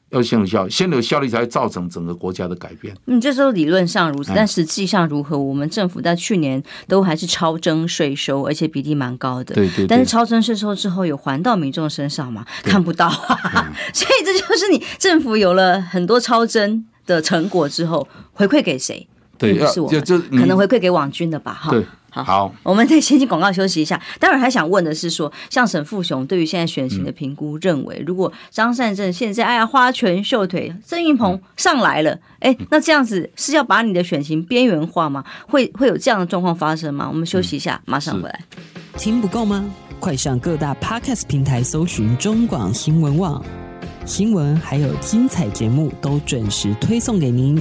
要先有效，先有效率才会造成整个国家的改变。嗯，这时候理论上如此，但实际上如何？我们政府在去年都还是超征税收，而且比例蛮高的。对对。但是超征税收之后有还到民众身上吗？看不到啊。(laughs) 所以这就是你政府有了很多超征的成果之后，回馈给谁？对，不是我们，可能回馈给网军的吧？哈。对。好，好，我们再先进广告休息一下。待会儿还想问的是说，像沈富雄对于现在选情的评估，认为如果张善政现在哎呀花拳绣腿，郑运鹏上来了，哎，那这样子是要把你的选情边缘化吗？会会有这样的状况发生吗？我们休息一下，马上回来。听不够吗？快上各大 Podcast 平台搜寻中广新闻网新闻，还有精彩节目都准时推送给您。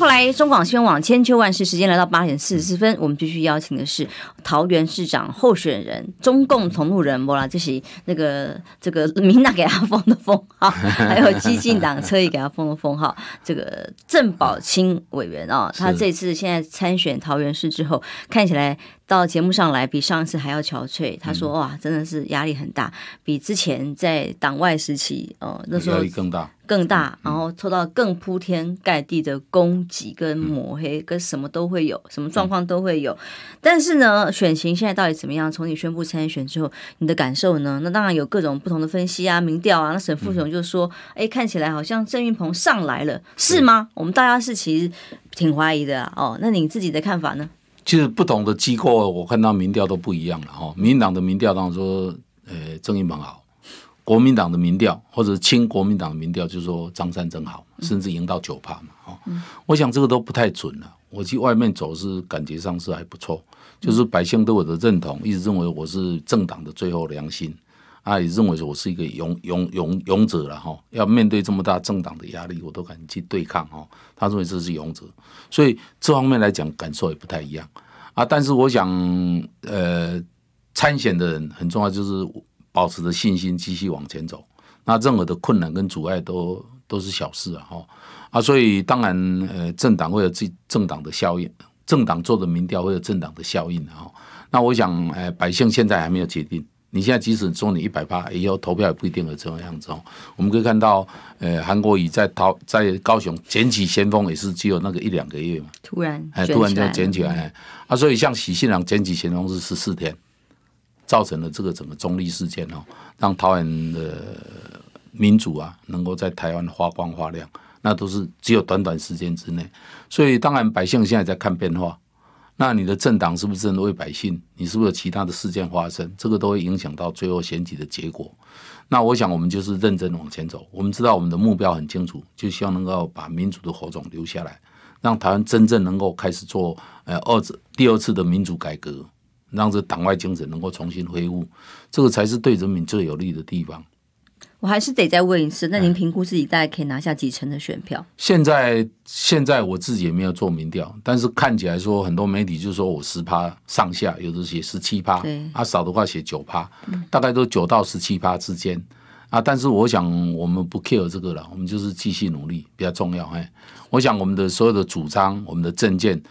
后来，中广新闻网千秋万世，时间来到八点四十四分，我们继续邀请的是桃园市长候选人、中共同路人，莫拉，这是那个这个民进党给他封的封号，(laughs) 还有激进党侧翼给他封的封号，这个郑宝清委员啊，他这次现在参选桃园市之后，看起来。到节目上来比上一次还要憔悴，他说：“哇，真的是压力很大，比之前在党外时期，呃，那时候压力更大，更大，然后受到更铺天盖地的攻击跟抹黑，跟什么都会有，什么状况都会有。但是呢，选情现在到底怎么样？从你宣布参选之后，你的感受呢？那当然有各种不同的分析啊，民调啊。那沈富雄就说：，哎，看起来好像郑运鹏上来了，是吗？我们大家是其实挺怀疑的啊。哦，那你自己的看法呢？”其实不同的机构，我看到民调都不一样了哈。民进党的民调当中说，呃，郑运鹏好；国民党的民调或者亲国民党的民调，就是说张三真好，甚至赢到九趴嘛。哦，我想这个都不太准了。我去外面走是感觉上是还不错，就是百姓对我的认同，一直认为我是政党的最后良心。啊，也认为说我是一个勇勇勇勇者了哈，要面对这么大政党的压力，我都敢去对抗哈。他认为这是勇者，所以这方面来讲感受也不太一样啊。但是我想，呃，参选的人很重要，就是保持着信心，继续往前走。那任何的困难跟阻碍都都是小事啊哈啊。所以当然，呃，政党会有自己政党的效应，政党做的民调会有政党的效应哈。那我想，呃，百姓现在还没有决定。你现在即使说你一百八，以后投票也不一定会这个样子哦。我们可以看到，呃，韩国瑜在桃在高雄捡起先锋也是只有那个一两个月嘛，突然哎，突然就捡起来，啊，所以像喜信郎捡起先锋是十四天，造成了这个整个中立事件哦，让台湾的民主啊能够在台湾发光发亮，那都是只有短短时间之内，所以当然百姓现在在看变化。那你的政党是不是真的为百姓？你是不是有其他的事件发生？这个都会影响到最后选举的结果。那我想我们就是认真往前走。我们知道我们的目标很清楚，就希望能够把民主的火种留下来，让台湾真正能够开始做呃二次第二次的民主改革，让这党外精神能够重新恢复，这个才是对人民最有利的地方。我还是得再问一次，那您评估自己大概可以拿下几成的选票？现在现在我自己也没有做民调，但是看起来说很多媒体就说我十趴上下，有的写十七趴，啊少的话写九趴，大概都九到十七趴之间啊。但是我想我们不 care 这个了，我们就是继续努力比较重要。哎，我想我们的所有的主张、我们的政见，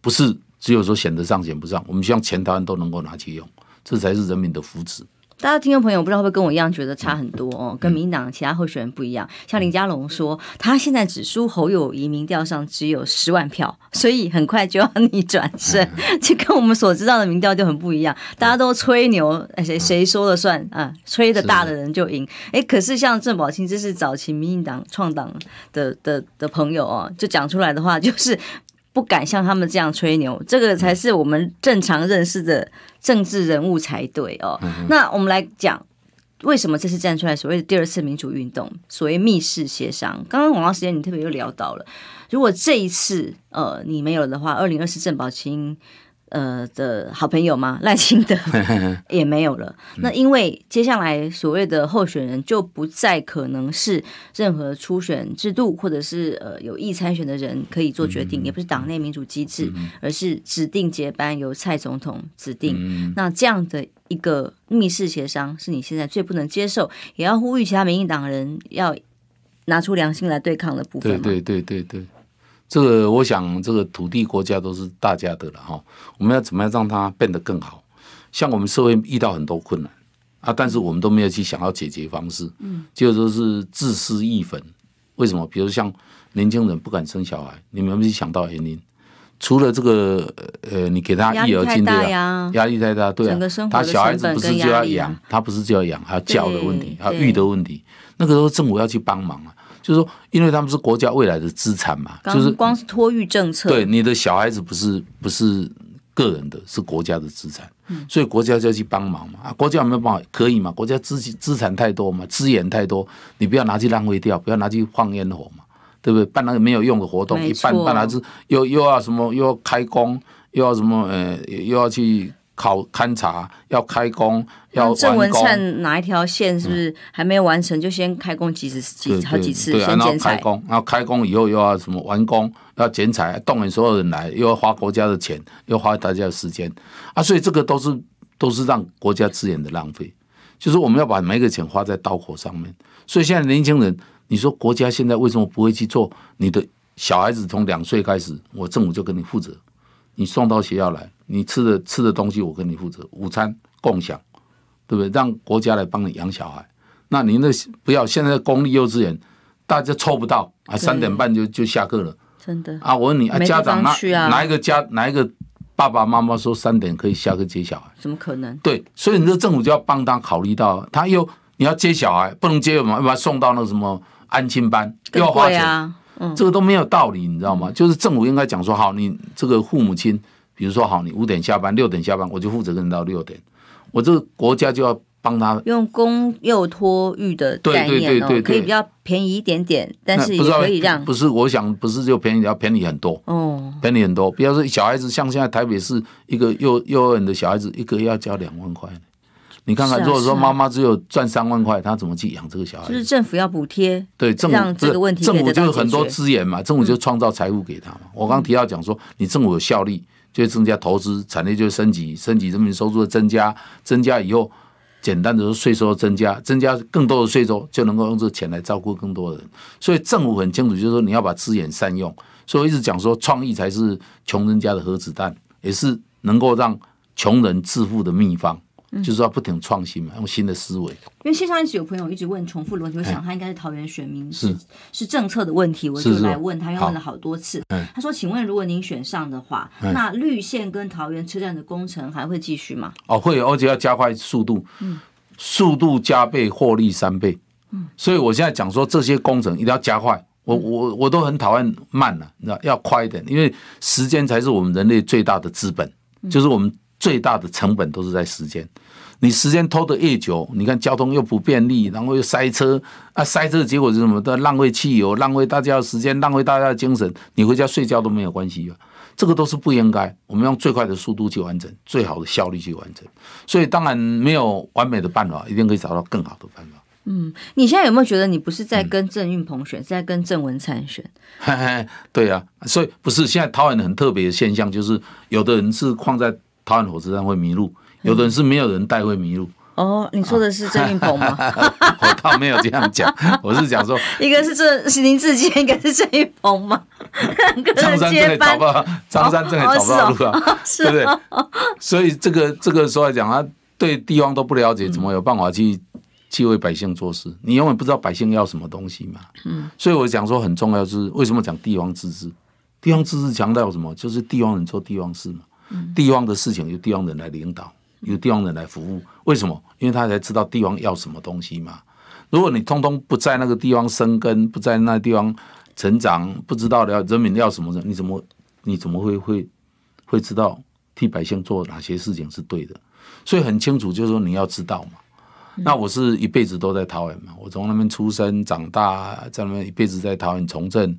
不是只有说选得上选不上，我们希望全台湾都能够拿去用，这才是人民的福祉。大家听众朋友不知道会不会跟我一样觉得差很多哦，跟民进党其他候选人不一样。像林佳龙说，他现在只输侯友谊，民调上只有十万票，所以很快就要逆转胜，这跟我们所知道的民调就很不一样。大家都吹牛，谁谁说了算啊？吹的大的人就赢。哎，可是像郑宝清，这是早期民进党创党的的的朋友哦，就讲出来的话就是。不敢像他们这样吹牛，这个才是我们正常认识的政治人物才对哦。那我们来讲，为什么这次站出来所谓的第二次民主运动，所谓密室协商？刚刚广告时间你特别又聊到了，如果这一次呃你没有的话，二零二四郑宝清呃的好朋友吗？(laughs) 赖清德 (laughs) 也没有了。那因为接下来所谓的候选人就不再可能是任何初选制度，或者是呃有意参选的人可以做决定，也不是党内民主机制，而是指定接班由蔡总统指定。那这样的一个密室协商，是你现在最不能接受，也要呼吁其他民进党人要拿出良心来对抗的部分。对对对对对。这个我想，这个土地国家都是大家的了哈。我们要怎么样让它变得更好？像我们社会遇到很多困难啊，但是我们都没有去想要解决方式，嗯，就说是自私一分。为什么？比如像年轻人不敢生小孩，你们有没有想到原因？除了这个呃，你给他育儿津贴啊，压力太大，对啊，他小孩子不是就要养，他不是就要养，还有教的问题，还有育的问题，那个时候政府要去帮忙啊。就是说，因为他们是国家未来的资产嘛，就是光是托育政策，对你的小孩子不是不是个人的，是国家的资产，所以国家就要去帮忙嘛。啊，国家有没有办法？可以嘛？国家资资产太多嘛，资源太多，你不要拿去浪费掉，不要拿去放烟火嘛，对不对？办那个没有用的活动，一办办还是又又要什么，又要开工，又要什么，呃，又要去。考勘察要开工，要。郑文灿哪一条线是不是还没有完成？就先开工几十几好几次，先剪彩。然后开工，然后开工以后又要什么完工，要剪彩，动员所有人来，又要花国家的钱，又花大家的时间啊！所以这个都是都是让国家资源的浪费。就是我们要把每个钱花在刀口上面。所以现在年轻人，你说国家现在为什么不会去做？你的小孩子从两岁开始，我政府就跟你负责，你送到学校来。你吃的吃的东西我跟你负责，午餐共享，对不对？让国家来帮你养小孩。那您的不要现在公立幼稚园大家凑不到啊，三点半就就下课了。真的啊，我问你啊，家长哪哪一个家哪一个爸爸妈妈说三点可以下课接小孩？怎么可能？对，所以你这政府就要帮他考虑到，他又你要接小孩不能接嘛，要把他送到那个什么安亲班，又要花钱，这个都没有道理，你知道吗？就是政府应该讲说，好，你这个父母亲。比如说，好，你五点下班，六点下班，我就负责跟到六点。我这个国家就要帮他用公幼托育的概念哦，可以比较便宜一点点，但是也可以让不是，我想不是就便宜，要便宜很多哦，便宜很多。比方说，小孩子像现在台北市一个幼幼儿园的小孩子，一个月要交两万块。你看看，如果说妈妈只有赚三万块，她怎么去养这个小孩？就是政府要补贴，对，政府这个问题，政府就有很多资源嘛，政府就创造财富给他嘛。我刚刚提到讲说，你政府有效率。就会增加投资，产业就会升级，升级人民收入的增加，增加以后，简单的说税收增加，增加更多的税收，就能够用这个钱来照顾更多的人。所以政府很清楚，就是说你要把资源善用。所以我一直讲说，创意才是穷人家的核子弹，也是能够让穷人致富的秘方。就是要不停创新嘛，用新的思维。因为线上一直有朋友一直问重复的问题，我想他应该是桃园选民，是是政策的问题，我就来问他，因为问了好多次。他说：“请问，如果您选上的话，那绿线跟桃园车站的工程还会继续吗？”哦，会，而且要加快速度，速度加倍，获利三倍。所以我现在讲说这些工程一定要加快。我我我都很讨厌慢了，你知道，要快一点，因为时间才是我们人类最大的资本，就是我们。最大的成本都是在时间，你时间拖得越久，你看交通又不便利，然后又塞车啊，塞车的结果是什么？都浪费汽油，浪费大家的时间，浪费大家的精神。你回家睡觉都没有关系啊，这个都是不应该。我们用最快的速度去完成，最好的效率去完成。所以当然没有完美的办法，一定可以找到更好的办法。嗯，你现在有没有觉得你不是在跟郑运鹏选，嗯、是在跟郑文灿选？嘿嘿，对、啊，所以不是现在桃园很特别的现象，就是有的人是放在。桃园火车站会迷路，有的人是没有人带会迷路。哦，你说的是郑运鹏吗？(laughs) 我倒没有这样讲，(laughs) 我是讲说，一个是这是林志坚，一个是郑运鹏吗？(laughs) 张三正也找不到，张三正也找不到路啊，对不对？所以这个这个时候来讲，他对地方都不了解，怎么有办法去去为百姓做事？你永远不知道百姓要什么东西嘛。嗯，所以我讲说很重要，就是为什么讲地方自治？地方自治强调什么？就是地方人做地方事嘛。地方的事情由地方人来领导，由地方人来服务。为什么？因为他才知道地方要什么东西嘛。如果你通通不在那个地方生根，不在那个地方成长，不知道要人民要什么，你怎么你怎么会会会知道替百姓做哪些事情是对的？所以很清楚，就是说你要知道嘛。那我是一辈子都在桃园嘛，我从那边出生长大，在那边一辈子在桃园从政，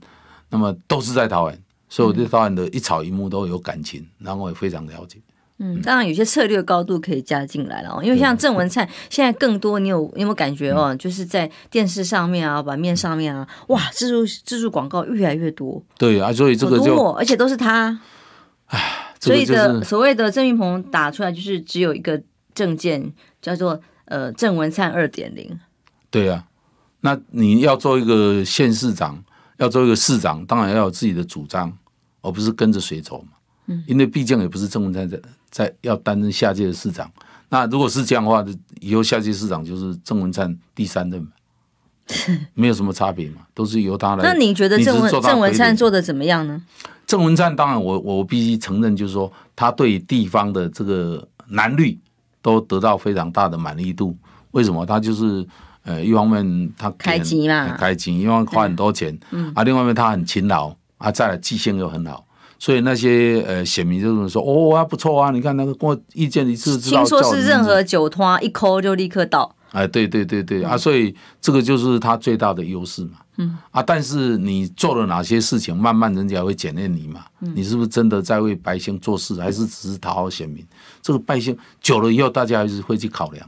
那么都是在桃园。所以我对导演的一草一木都有感情，然后我也非常了解。嗯，当然有些策略高度可以加进来了哦，因为像郑文灿现在更多，你有你有没有感觉哦？就是在电视上面啊、版面上面啊，哇，自助自助广告越来越多。对啊，所以这个就而且都是他。唉，所以的所谓的郑运鹏打出来就是只有一个证件，叫做呃郑文灿二点零。对啊，那你要做一个县市长，要做一个市长，当然要有自己的主张，而不是跟着谁走嘛。嗯，因为毕竟也不是郑文灿在在要担任下届的市长。那如果是这样的话，以后下届市长就是郑文灿第三任嘛，(laughs) 没有什么差别嘛，都是由他来。那你觉得郑文郑文灿做的怎么样呢？郑文灿当然我，我我必须承认，就是说他对地方的这个蓝绿都得到非常大的满意度。为什么？他就是呃，一方面他开机嘛，开机，因为花很多钱，嗯，啊，另外一方面他很勤劳，啊，再来记性又很好。所以那些呃选民就是说，哦啊不错啊，你看那个跟我意见一致，听说是任何酒托一抠就立刻到。哎，对对对对、嗯、啊，所以这个就是他最大的优势嘛。嗯啊，但是你做了哪些事情，慢慢人家会检验你嘛。嗯、你是不是真的在为百姓做事，还是只是讨好选民？这个百姓久了以后，大家还是会去考量。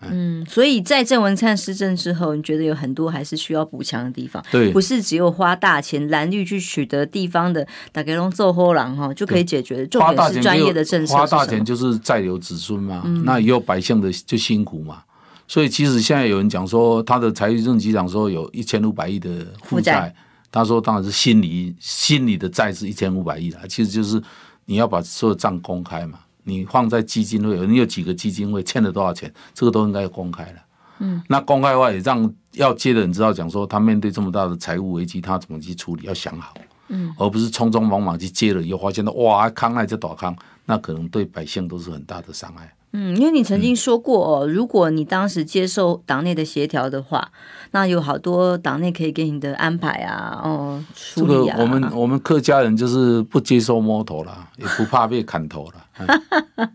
嗯，所以在郑文灿施政之后，你觉得有很多还是需要补强的地方？对，不是只有花大钱蓝绿去取得地方的打给龙做好人哈就可以解决的。重点是专业的政策。花大钱就是再留子孙嘛，嗯、那以后百姓的就辛苦嘛。所以其实现在有人讲说，他的财政局长说有一千五百亿的负债，负债他说当然是心理心理的债是一千五百亿了，其实就是你要把所有账公开嘛。你放在基金会，你有几个基金会欠了多少钱，这个都应该要公开了。嗯，那公开的话也让要接的人知道，讲说他面对这么大的财务危机，他怎么去处理，要想好。嗯，而不是匆匆忙忙去接了以后，发现到哇，康爱这倒康，那可能对百姓都是很大的伤害。嗯，因为你曾经说过哦，嗯、如果你当时接受党内的协调的话，那有好多党内可以给你的安排啊，哦，处理啊。这个我们我们客家人就是不接受摸头了，也不怕被砍头了。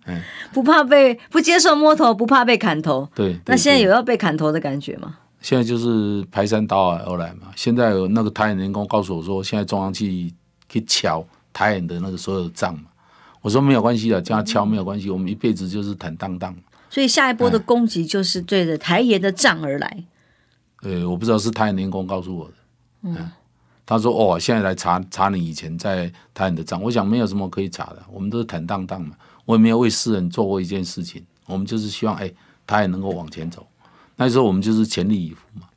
嗯、(laughs) 不怕被不接受摸头，不怕被砍头。对，对，那现在有要被砍头的感觉吗？现在就是排山倒海而来嘛。现在有那个台盐员工告诉我说，现在中央去去敲台盐的那个所有账嘛。我说没有关系的，这样敲没有关系，我们一辈子就是坦荡荡。所以下一波的攻击就是对着台爷的账而来。呃，我不知道是台盐员工告诉我的。嗯，他说哦，现在来查查你以前在台盐的账，我想没有什么可以查的，我们都是坦荡荡嘛。我也没有为世人做过一件事情，我们就是希望哎，台也能够往前走。那时候我们就是全力以赴嘛。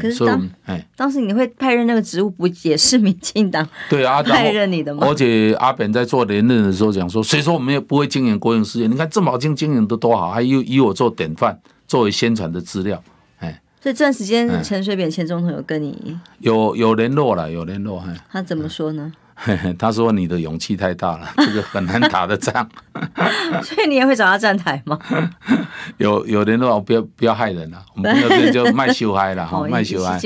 可是当哎，当时你会派任那个职务，不也是民进党对啊 (laughs) 派任你的吗？而且阿扁在做连任的时候讲说，谁说我们也不会经营国营事业？你看郑宝清经营的多好，还以以我做典范，作为宣传的资料。哎，所以这段时间陈水扁前总统有跟你有有联络了，有联络。他怎么说呢？(laughs) 他说：“你的勇气太大了，(laughs) 这个很难打的仗。(laughs) ”所以你也会找他站台吗？有有人说不要不要害人啊，我们那边就卖修嗨了哈，卖修嗨。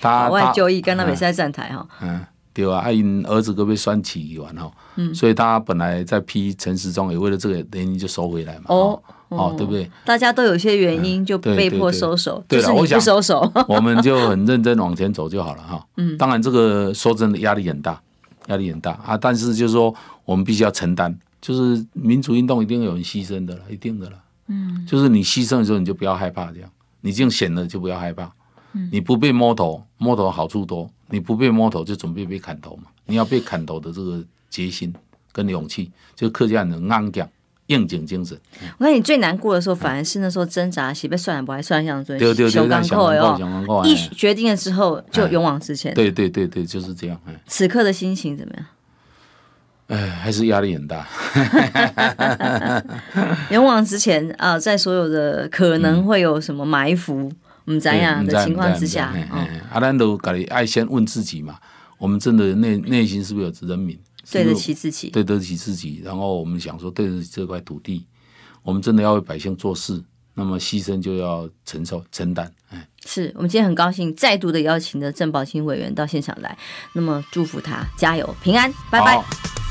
他外就义跟他每次在站台哈。嗯，对啊，他因儿子都被酸起完哈，所以他本来在批陈时中，也为了这个原因就收回来嘛。哦哦，对不对？大家都有些原因就被迫收手，对是我想收手，我们就很认真往前走就好了哈。嗯，当然这个说真的压力很大。压力很大啊，但是就是说，我们必须要承担，就是民主运动一定有人牺牲的了，一定的了。嗯，就是你牺牲的时候，你就不要害怕这样，你这样险了就不要害怕。嗯，你不被摸头，摸头好处多；你不被摸头，就准备被砍头嘛。你要被砍头的这个决心跟勇气，就客家人的硬颈。应景精神。我看你最难过的时候，反而是那时候挣扎，是被算了不还算像最小港口哟。一决定了之后，就勇往直前。对对对对，就是这样。此刻的心情怎么样？哎，还是压力很大。(laughs) 勇往直前啊，在所有的可能会有什么埋伏，我们怎样的情况之下，阿兰都搞，爱先问自己嘛，我们真的内内心是不是有人民？对得起自己，对得起自己。然后我们想说，对得起这块土地，我们真的要为百姓做事，那么牺牲就要承受承担。哎，是我们今天很高兴再度的邀请的郑宝清委员到现场来，那么祝福他加油平安，拜拜。